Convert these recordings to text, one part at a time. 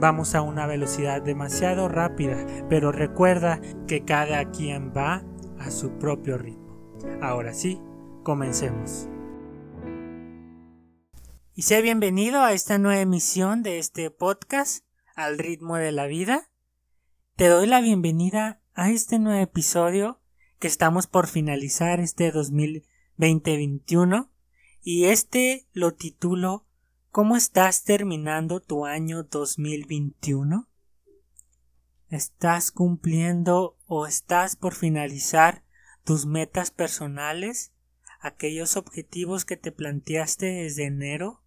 Vamos a una velocidad demasiado rápida, pero recuerda que cada quien va a su propio ritmo. Ahora sí, comencemos y sé bienvenido a esta nueva emisión de este podcast al ritmo de la vida. Te doy la bienvenida a este nuevo episodio que estamos por finalizar este 2020-21 y este lo titulo ¿Cómo estás terminando tu año 2021? ¿Estás cumpliendo o estás por finalizar tus metas personales? aquellos objetivos que te planteaste desde enero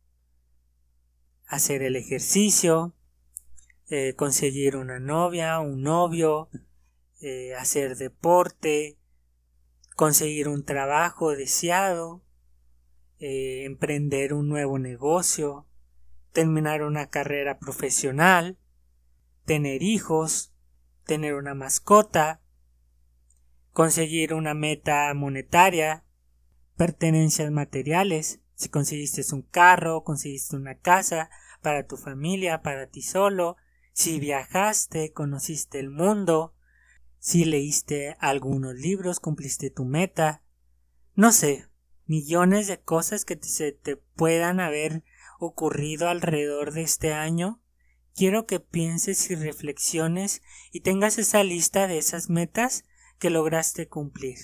hacer el ejercicio, eh, conseguir una novia, un novio, eh, hacer deporte, conseguir un trabajo deseado, eh, emprender un nuevo negocio, terminar una carrera profesional, tener hijos, tener una mascota, conseguir una meta monetaria, pertenencias materiales, si conseguiste un carro, conseguiste una casa para tu familia, para ti solo, si viajaste, conociste el mundo, si leíste algunos libros, cumpliste tu meta, no sé, millones de cosas que se te puedan haber ocurrido alrededor de este año, quiero que pienses y reflexiones y tengas esa lista de esas metas que lograste cumplir.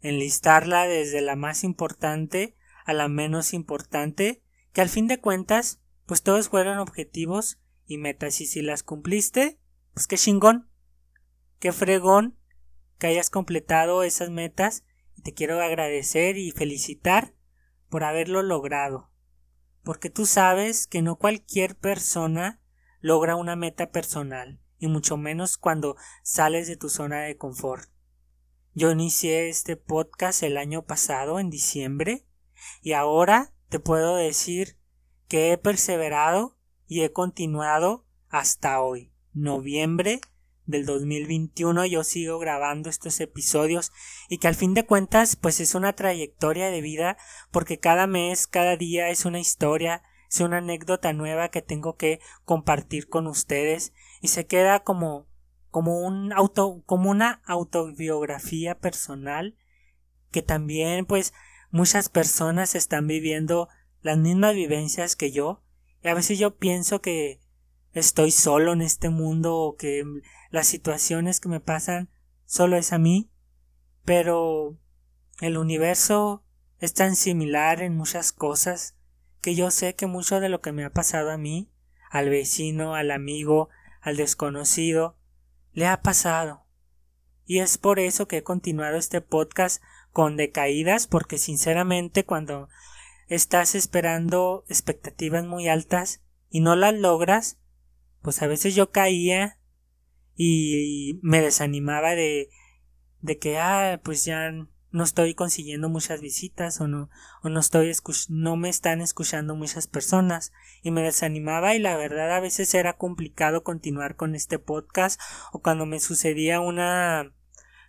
Enlistarla desde la más importante a la menos importante, que al fin de cuentas, pues todos fueron objetivos y metas y si las cumpliste, pues qué chingón, qué fregón que hayas completado esas metas te quiero agradecer y felicitar por haberlo logrado, porque tú sabes que no cualquier persona logra una meta personal, y mucho menos cuando sales de tu zona de confort. Yo inicié este podcast el año pasado, en diciembre, y ahora te puedo decir que he perseverado y he continuado hasta hoy, noviembre del 2021 yo sigo grabando estos episodios y que al fin de cuentas pues es una trayectoria de vida porque cada mes, cada día es una historia, es una anécdota nueva que tengo que compartir con ustedes y se queda como como un auto como una autobiografía personal que también pues muchas personas están viviendo las mismas vivencias que yo. Y a veces yo pienso que estoy solo en este mundo o que las situaciones que me pasan solo es a mí pero el universo es tan similar en muchas cosas que yo sé que mucho de lo que me ha pasado a mí al vecino al amigo al desconocido le ha pasado. Y es por eso que he continuado este podcast con decaídas porque sinceramente cuando estás esperando expectativas muy altas y no las logras, pues a veces yo caía y me desanimaba de de que ah pues ya no estoy consiguiendo muchas visitas o no o no estoy no me están escuchando muchas personas y me desanimaba y la verdad a veces era complicado continuar con este podcast o cuando me sucedía una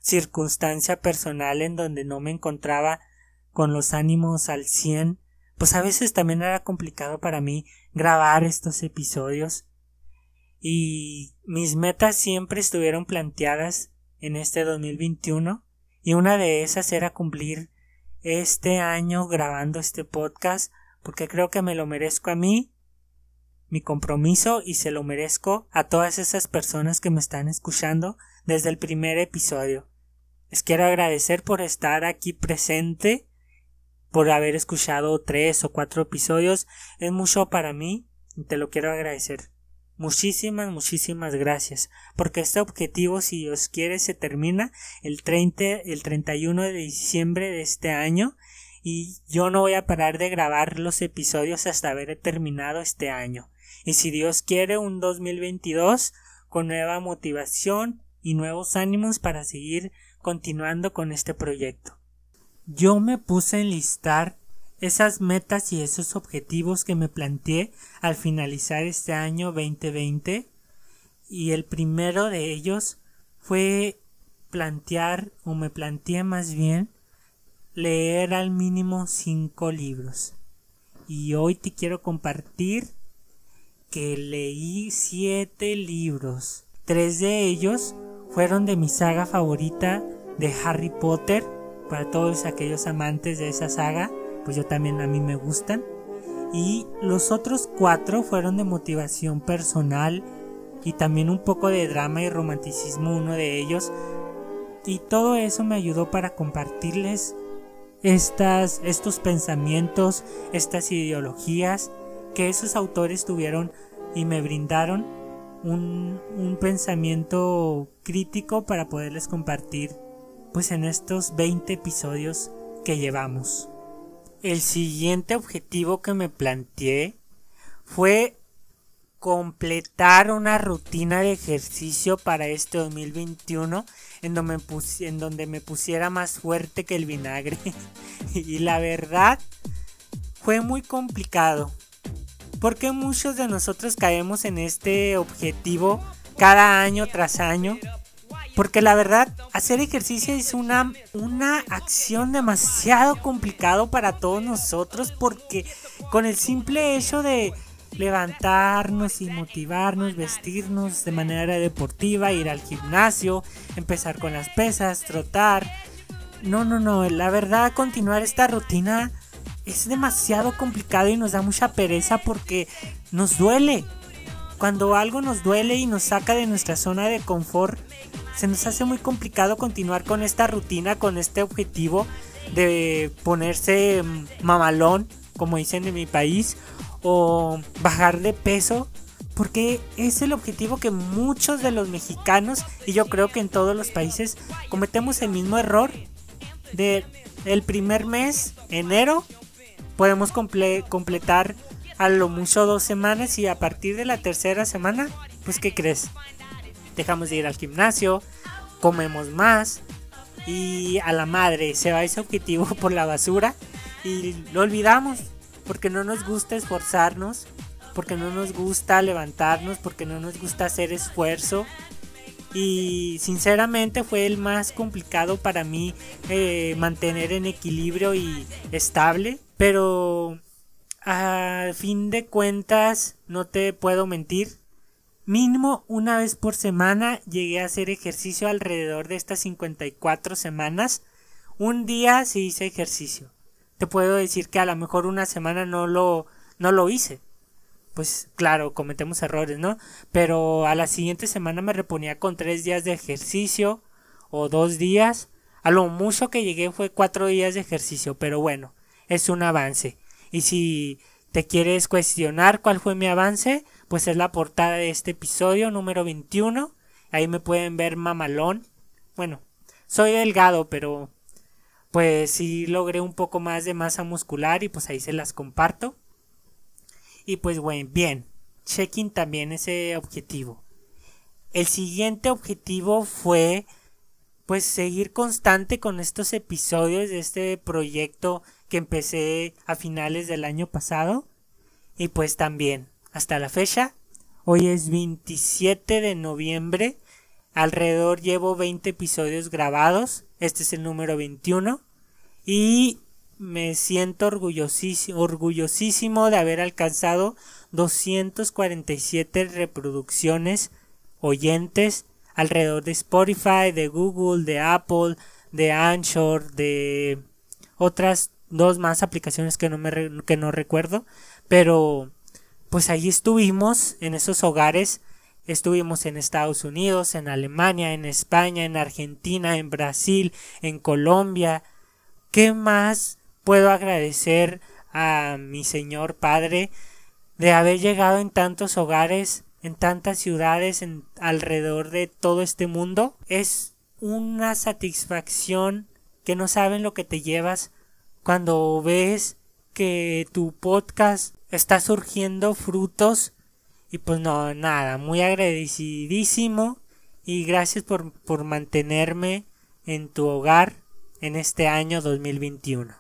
circunstancia personal en donde no me encontraba con los ánimos al cien, pues a veces también era complicado para mí grabar estos episodios. Y mis metas siempre estuvieron planteadas en este 2021 y una de esas era cumplir este año grabando este podcast porque creo que me lo merezco a mí, mi compromiso y se lo merezco a todas esas personas que me están escuchando desde el primer episodio. Les quiero agradecer por estar aquí presente, por haber escuchado tres o cuatro episodios. Es mucho para mí y te lo quiero agradecer. Muchísimas, muchísimas gracias. Porque este objetivo, si Dios quiere, se termina el 30, el 31 de diciembre de este año. Y yo no voy a parar de grabar los episodios hasta haber terminado este año. Y si Dios quiere, un 2022 con nueva motivación, y nuevos ánimos para seguir continuando con este proyecto. Yo me puse a enlistar esas metas y esos objetivos que me planteé al finalizar este año 2020 y el primero de ellos fue plantear o me planteé más bien leer al mínimo cinco libros. Y hoy te quiero compartir que leí siete libros. Tres de ellos fueron de mi saga favorita de Harry Potter para todos aquellos amantes de esa saga pues yo también a mí me gustan. Y los otros cuatro fueron de motivación personal y también un poco de drama y romanticismo uno de ellos. Y todo eso me ayudó para compartirles estas, estos pensamientos, estas ideologías que esos autores tuvieron y me brindaron un, un pensamiento crítico para poderles compartir pues en estos 20 episodios que llevamos. El siguiente objetivo que me planteé fue completar una rutina de ejercicio para este 2021 en donde, me en donde me pusiera más fuerte que el vinagre. y la verdad fue muy complicado. Porque muchos de nosotros caemos en este objetivo cada año tras año porque la verdad, hacer ejercicio es una, una acción demasiado complicado para todos nosotros porque con el simple hecho de levantarnos y motivarnos, vestirnos de manera deportiva, ir al gimnasio, empezar con las pesas, trotar. No, no, no, la verdad continuar esta rutina es demasiado complicado y nos da mucha pereza porque nos duele. Cuando algo nos duele y nos saca de nuestra zona de confort, se nos hace muy complicado continuar con esta rutina, con este objetivo de ponerse mamalón, como dicen en mi país, o bajar de peso, porque es el objetivo que muchos de los mexicanos, y yo creo que en todos los países, cometemos el mismo error de el primer mes, enero, podemos completar a lo mucho dos semanas y a partir de la tercera semana, pues ¿qué crees? dejamos de ir al gimnasio, comemos más y a la madre se va ese objetivo por la basura y lo olvidamos porque no nos gusta esforzarnos, porque no nos gusta levantarnos, porque no nos gusta hacer esfuerzo. Y sinceramente fue el más complicado para mí eh, mantener en equilibrio y estable. Pero a fin de cuentas, no te puedo mentir, Mínimo una vez por semana llegué a hacer ejercicio alrededor de estas 54 semanas. Un día sí hice ejercicio. Te puedo decir que a lo mejor una semana no lo, no lo hice. Pues claro, cometemos errores, ¿no? Pero a la siguiente semana me reponía con tres días de ejercicio o dos días. A lo mucho que llegué fue cuatro días de ejercicio, pero bueno, es un avance. Y si te quieres cuestionar cuál fue mi avance, pues es la portada de este episodio número 21. Ahí me pueden ver mamalón. Bueno, soy delgado, pero pues sí logré un poco más de masa muscular y pues ahí se las comparto. Y pues bueno, bien, checking también ese objetivo. El siguiente objetivo fue pues seguir constante con estos episodios de este proyecto que empecé a finales del año pasado. Y pues también hasta la fecha. Hoy es 27 de noviembre. Alrededor llevo 20 episodios grabados. Este es el número 21. Y me siento orgullosísimo, orgullosísimo de haber alcanzado 247 reproducciones oyentes alrededor de Spotify, de Google, de Apple, de Anchor, de otras dos más aplicaciones que no me que no recuerdo, pero pues allí estuvimos en esos hogares, estuvimos en Estados Unidos, en Alemania, en España, en Argentina, en Brasil, en Colombia. ¿Qué más puedo agradecer a mi Señor Padre de haber llegado en tantos hogares, en tantas ciudades, en alrededor de todo este mundo? Es una satisfacción que no saben lo que te llevas cuando ves que tu podcast está surgiendo frutos y pues no, nada, muy agradecidísimo y gracias por, por mantenerme en tu hogar en este año 2021.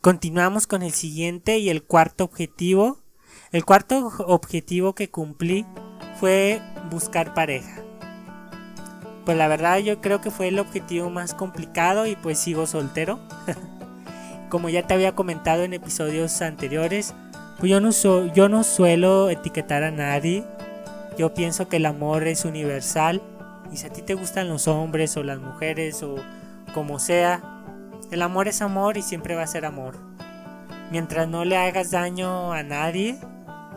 Continuamos con el siguiente y el cuarto objetivo. El cuarto objetivo que cumplí fue buscar pareja. Pues la verdad yo creo que fue el objetivo más complicado y pues sigo soltero. Como ya te había comentado en episodios anteriores, pues yo no, yo no suelo etiquetar a nadie. Yo pienso que el amor es universal y si a ti te gustan los hombres o las mujeres o como sea, el amor es amor y siempre va a ser amor. Mientras no le hagas daño a nadie,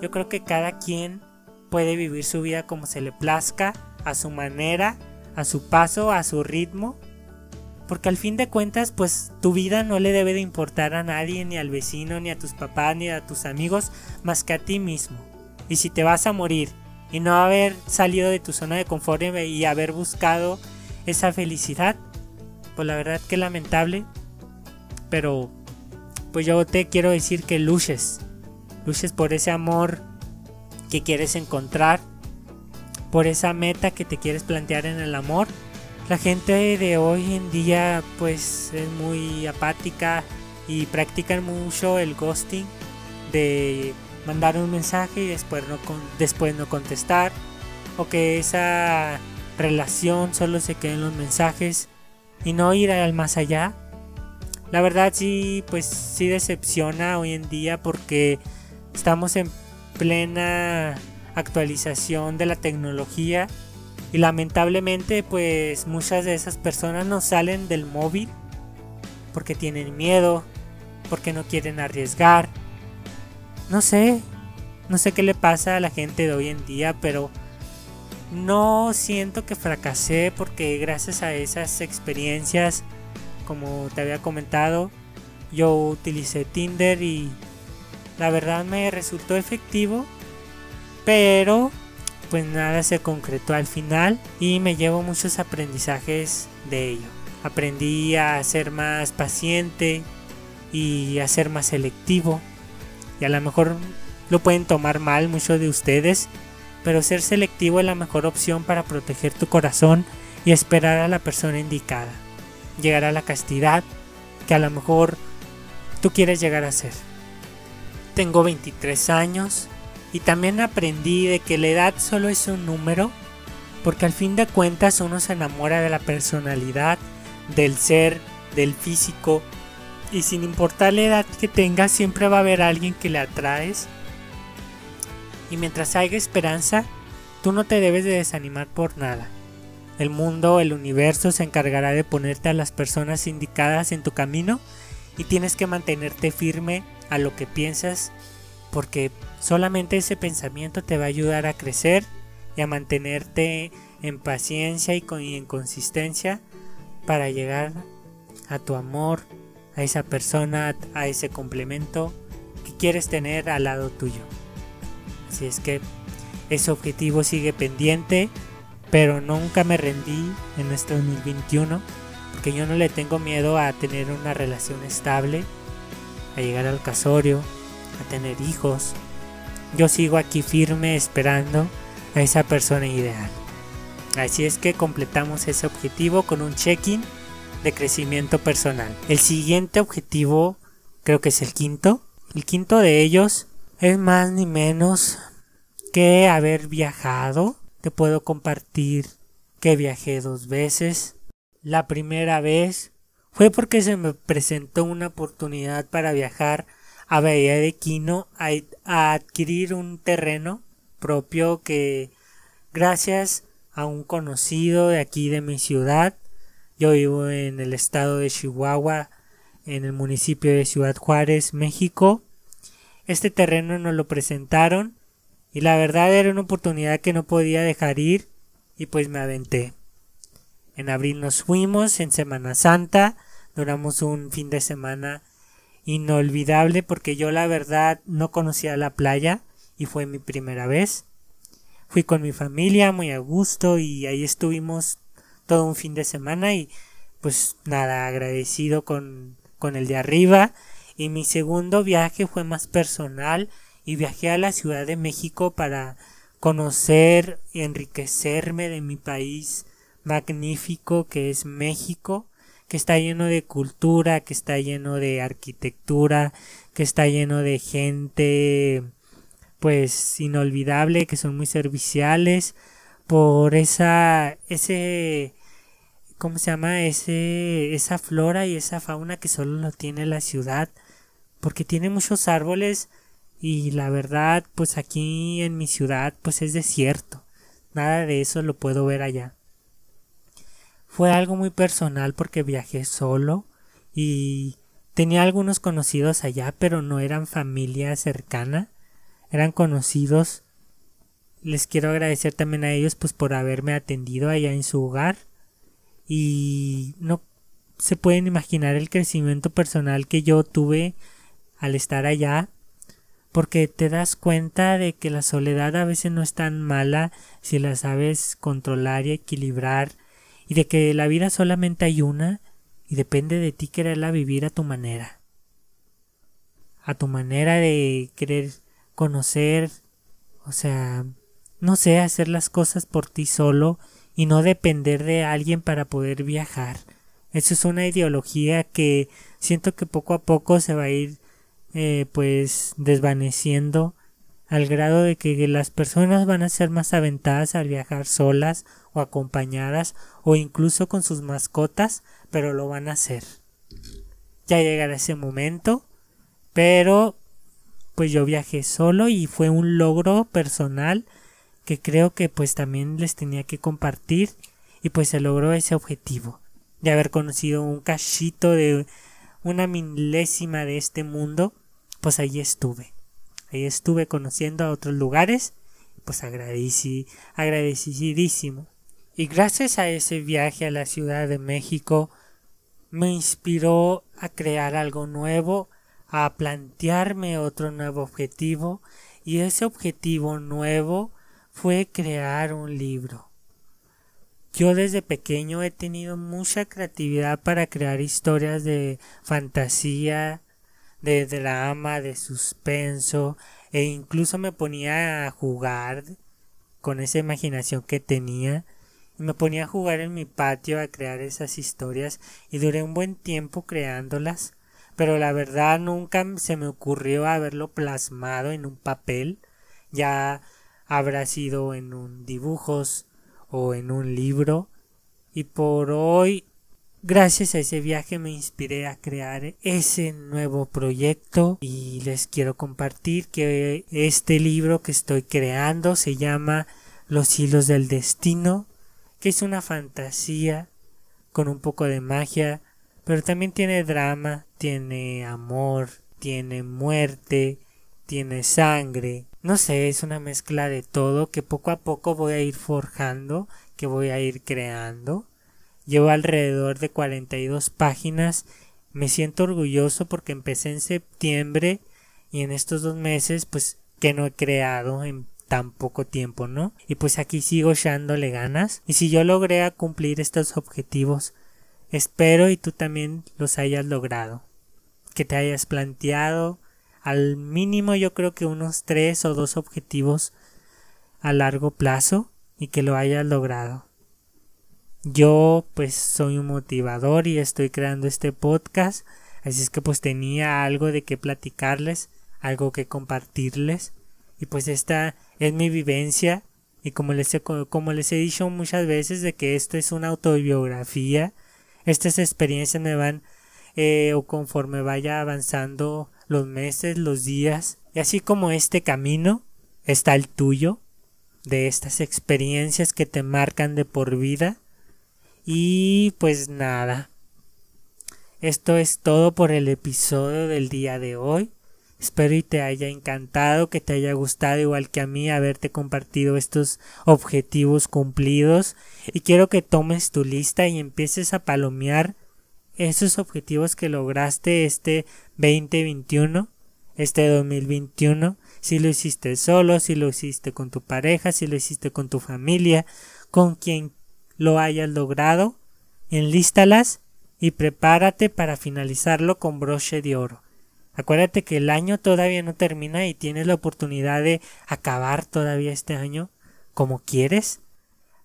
yo creo que cada quien puede vivir su vida como se le plazca, a su manera, a su paso, a su ritmo. Porque al fin de cuentas, pues tu vida no le debe de importar a nadie, ni al vecino, ni a tus papás, ni a tus amigos, más que a ti mismo. Y si te vas a morir y no haber salido de tu zona de confort y haber buscado esa felicidad, pues la verdad que lamentable. Pero pues yo te quiero decir que luches. Luches por ese amor que quieres encontrar. Por esa meta que te quieres plantear en el amor. La gente de hoy en día pues es muy apática y practican mucho el ghosting de mandar un mensaje y después no, después no contestar o que esa relación solo se quede en los mensajes y no ir al más allá. La verdad sí, pues sí decepciona hoy en día porque estamos en plena actualización de la tecnología y lamentablemente pues muchas de esas personas no salen del móvil porque tienen miedo, porque no quieren arriesgar. No sé, no sé qué le pasa a la gente de hoy en día, pero no siento que fracasé porque gracias a esas experiencias, como te había comentado, yo utilicé Tinder y la verdad me resultó efectivo, pero pues nada se concretó al final y me llevo muchos aprendizajes de ello. Aprendí a ser más paciente y a ser más selectivo y a lo mejor lo pueden tomar mal muchos de ustedes pero ser selectivo es la mejor opción para proteger tu corazón y esperar a la persona indicada. Llegar a la castidad que a lo mejor tú quieres llegar a ser. Tengo 23 años y también aprendí de que la edad solo es un número, porque al fin de cuentas uno se enamora de la personalidad, del ser, del físico, y sin importar la edad que tengas siempre va a haber alguien que le atraes y mientras haya esperanza, tú no te debes de desanimar por nada. El mundo, el universo se encargará de ponerte a las personas indicadas en tu camino y tienes que mantenerte firme a lo que piensas porque solamente ese pensamiento te va a ayudar a crecer y a mantenerte en paciencia y, en consistencia para llegar a tu amor, a esa persona, a ese complemento que quieres tener al lado tuyo. Así es que ese objetivo sigue pendiente, pero nunca me rendí en este 2021, porque yo no le tengo miedo a tener una relación estable, a llegar al casorio, a tener hijos. Yo sigo aquí firme esperando a esa persona ideal. Así es que completamos ese objetivo con un check-in de crecimiento personal. El siguiente objetivo creo que es el quinto. El quinto de ellos es más ni menos que haber viajado. Te puedo compartir que viajé dos veces. La primera vez fue porque se me presentó una oportunidad para viajar a Bahía de Quino a, a adquirir un terreno propio que gracias a un conocido de aquí de mi ciudad, yo vivo en el estado de Chihuahua, en el municipio de Ciudad Juárez, México, este terreno nos lo presentaron y la verdad era una oportunidad que no podía dejar ir y pues me aventé. En abril nos fuimos, en Semana Santa, duramos un fin de semana inolvidable porque yo la verdad no conocía la playa y fue mi primera vez. Fui con mi familia muy a gusto y ahí estuvimos todo un fin de semana y pues nada agradecido con, con el de arriba y mi segundo viaje fue más personal y viajé a la Ciudad de México para conocer y enriquecerme de mi país magnífico que es México, que está lleno de cultura, que está lleno de arquitectura, que está lleno de gente pues inolvidable, que son muy serviciales, por esa ese ¿cómo se llama? ese esa flora y esa fauna que solo lo tiene la ciudad, porque tiene muchos árboles y la verdad, pues aquí en mi ciudad pues es desierto. Nada de eso lo puedo ver allá. Fue algo muy personal porque viajé solo y tenía algunos conocidos allá, pero no eran familia cercana, eran conocidos. Les quiero agradecer también a ellos pues por haberme atendido allá en su hogar y no se pueden imaginar el crecimiento personal que yo tuve al estar allá porque te das cuenta de que la soledad a veces no es tan mala si la sabes controlar y equilibrar y de que la vida solamente hay una y depende de ti quererla vivir a tu manera. A tu manera de querer conocer, o sea, no sé, hacer las cosas por ti solo y no depender de alguien para poder viajar. Eso es una ideología que siento que poco a poco se va a ir eh, pues desvaneciendo al grado de que las personas van a ser más aventadas al viajar solas o acompañadas o incluso con sus mascotas, pero lo van a hacer. Ya llegará ese momento, pero pues yo viajé solo y fue un logro personal que creo que pues también les tenía que compartir y pues se logró ese objetivo de haber conocido un cachito de una milésima de este mundo, pues ahí estuve. Ahí estuve conociendo a otros lugares, pues agradecí, agradecidísimo. Y gracias a ese viaje a la Ciudad de México, me inspiró a crear algo nuevo, a plantearme otro nuevo objetivo, y ese objetivo nuevo fue crear un libro. Yo desde pequeño he tenido mucha creatividad para crear historias de fantasía, de drama, de suspenso, e incluso me ponía a jugar con esa imaginación que tenía. Me ponía a jugar en mi patio a crear esas historias y duré un buen tiempo creándolas, pero la verdad nunca se me ocurrió haberlo plasmado en un papel, ya habrá sido en un dibujos o en un libro. Y por hoy gracias a ese viaje me inspiré a crear ese nuevo proyecto. Y les quiero compartir que este libro que estoy creando se llama Los hilos del destino que es una fantasía con un poco de magia pero también tiene drama, tiene amor, tiene muerte, tiene sangre, no sé, es una mezcla de todo que poco a poco voy a ir forjando, que voy a ir creando. Llevo alrededor de 42 páginas. Me siento orgulloso porque empecé en septiembre y en estos dos meses pues que no he creado en tan poco tiempo, ¿no? Y pues aquí sigo echándole ganas. Y si yo logré cumplir estos objetivos, espero y tú también los hayas logrado. Que te hayas planteado al mínimo yo creo que unos tres o dos objetivos a largo plazo y que lo hayas logrado. Yo pues soy un motivador y estoy creando este podcast, así es que pues tenía algo de que platicarles, algo que compartirles y pues esta es mi vivencia y como les he, como les he dicho muchas veces de que esto es una autobiografía, estas experiencias me van eh, o conforme vaya avanzando los meses, los días, y así como este camino está el tuyo, de estas experiencias que te marcan de por vida. Y pues nada, esto es todo por el episodio del día de hoy. Espero y te haya encantado, que te haya gustado igual que a mí haberte compartido estos objetivos cumplidos. Y quiero que tomes tu lista y empieces a palomear esos objetivos que lograste este 2021, este 2021, si lo hiciste solo, si lo hiciste con tu pareja, si lo hiciste con tu familia, con quien lo hayas logrado, enlístalas y prepárate para finalizarlo con broche de oro. Acuérdate que el año todavía no termina y tienes la oportunidad de acabar todavía este año como quieres.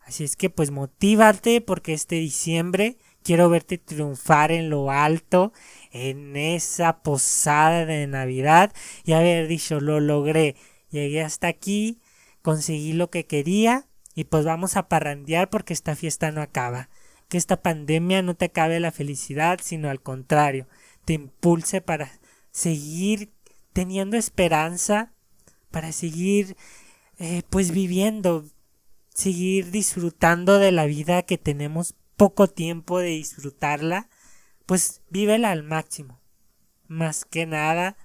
Así es que pues motívate porque este diciembre quiero verte triunfar en lo alto, en esa posada de Navidad y haber dicho lo logré, llegué hasta aquí, conseguí lo que quería y pues vamos a parrandear porque esta fiesta no acaba. Que esta pandemia no te acabe la felicidad, sino al contrario, te impulse para seguir teniendo esperanza, para seguir eh, pues viviendo, seguir disfrutando de la vida que tenemos poco tiempo de disfrutarla, pues vívela al máximo. Más que nada,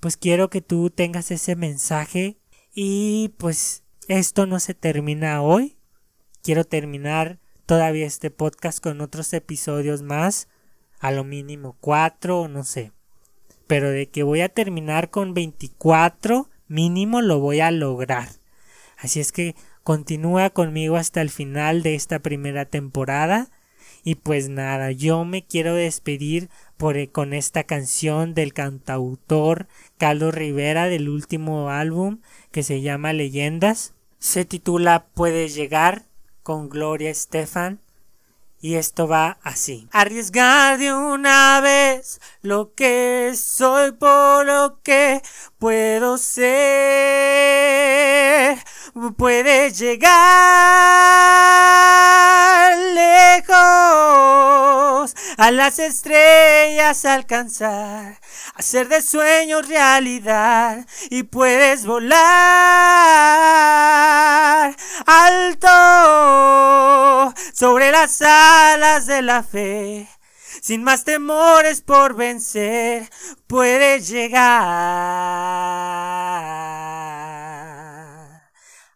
pues quiero que tú tengas ese mensaje y pues esto no se termina hoy. Quiero terminar todavía este podcast con otros episodios más, a lo mínimo cuatro no sé. Pero de que voy a terminar con 24 mínimo lo voy a lograr. Así es que continúa conmigo hasta el final de esta primera temporada. Y pues nada, yo me quiero despedir eh, con esta canción del cantautor Carlos Rivera del último álbum que se llama Leyendas. Se titula Puedes llegar con Gloria Estefan. Y esto va así. Arriesgar de una vez lo que soy por lo que puedo ser. Puedes llegar lejos a las estrellas alcanzar hacer de sueños realidad y puedes volar alto sobre las alas de la fe. Sin más temores por vencer, puedes llegar.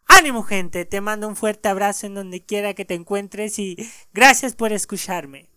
Ánimo gente, te mando un fuerte abrazo en donde quiera que te encuentres y gracias por escucharme.